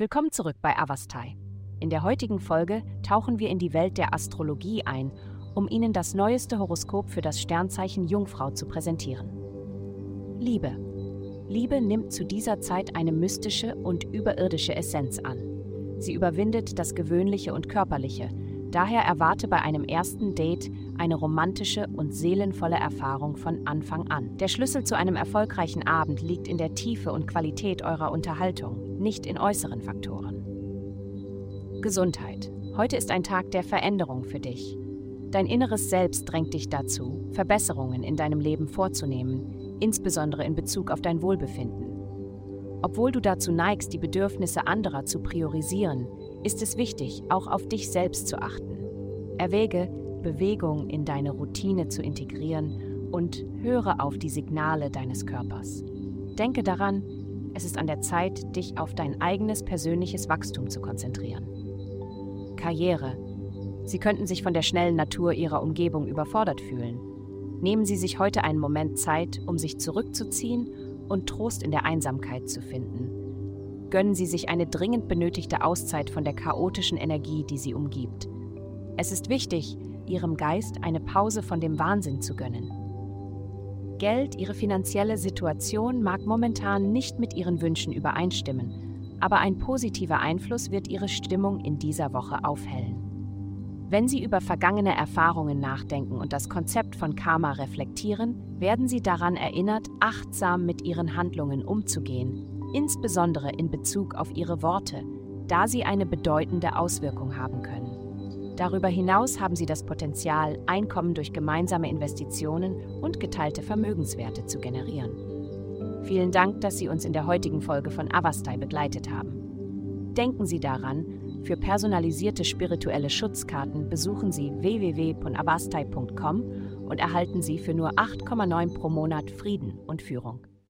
Willkommen zurück bei Avastai. In der heutigen Folge tauchen wir in die Welt der Astrologie ein, um Ihnen das neueste Horoskop für das Sternzeichen Jungfrau zu präsentieren. Liebe. Liebe nimmt zu dieser Zeit eine mystische und überirdische Essenz an. Sie überwindet das Gewöhnliche und Körperliche. Daher erwarte bei einem ersten Date eine romantische und seelenvolle Erfahrung von Anfang an. Der Schlüssel zu einem erfolgreichen Abend liegt in der Tiefe und Qualität eurer Unterhaltung, nicht in äußeren Faktoren. Gesundheit. Heute ist ein Tag der Veränderung für dich. Dein inneres Selbst drängt dich dazu, Verbesserungen in deinem Leben vorzunehmen, insbesondere in Bezug auf dein Wohlbefinden. Obwohl du dazu neigst, die Bedürfnisse anderer zu priorisieren, ist es wichtig, auch auf dich selbst zu achten. Erwäge, Bewegung in deine Routine zu integrieren und höre auf die Signale deines Körpers. Denke daran, es ist an der Zeit, dich auf dein eigenes persönliches Wachstum zu konzentrieren. Karriere. Sie könnten sich von der schnellen Natur Ihrer Umgebung überfordert fühlen. Nehmen Sie sich heute einen Moment Zeit, um sich zurückzuziehen und Trost in der Einsamkeit zu finden. Gönnen Sie sich eine dringend benötigte Auszeit von der chaotischen Energie, die Sie umgibt. Es ist wichtig, Ihrem Geist eine Pause von dem Wahnsinn zu gönnen. Geld, Ihre finanzielle Situation mag momentan nicht mit Ihren Wünschen übereinstimmen, aber ein positiver Einfluss wird Ihre Stimmung in dieser Woche aufhellen. Wenn Sie über vergangene Erfahrungen nachdenken und das Konzept von Karma reflektieren, werden Sie daran erinnert, achtsam mit Ihren Handlungen umzugehen, insbesondere in Bezug auf Ihre Worte, da sie eine bedeutende Auswirkung haben können. Darüber hinaus haben sie das Potenzial, Einkommen durch gemeinsame Investitionen und geteilte Vermögenswerte zu generieren. Vielen Dank, dass Sie uns in der heutigen Folge von Avastai begleitet haben. Denken Sie daran, für personalisierte spirituelle Schutzkarten besuchen Sie www.avastai.com und erhalten Sie für nur 8,9 pro Monat Frieden und Führung.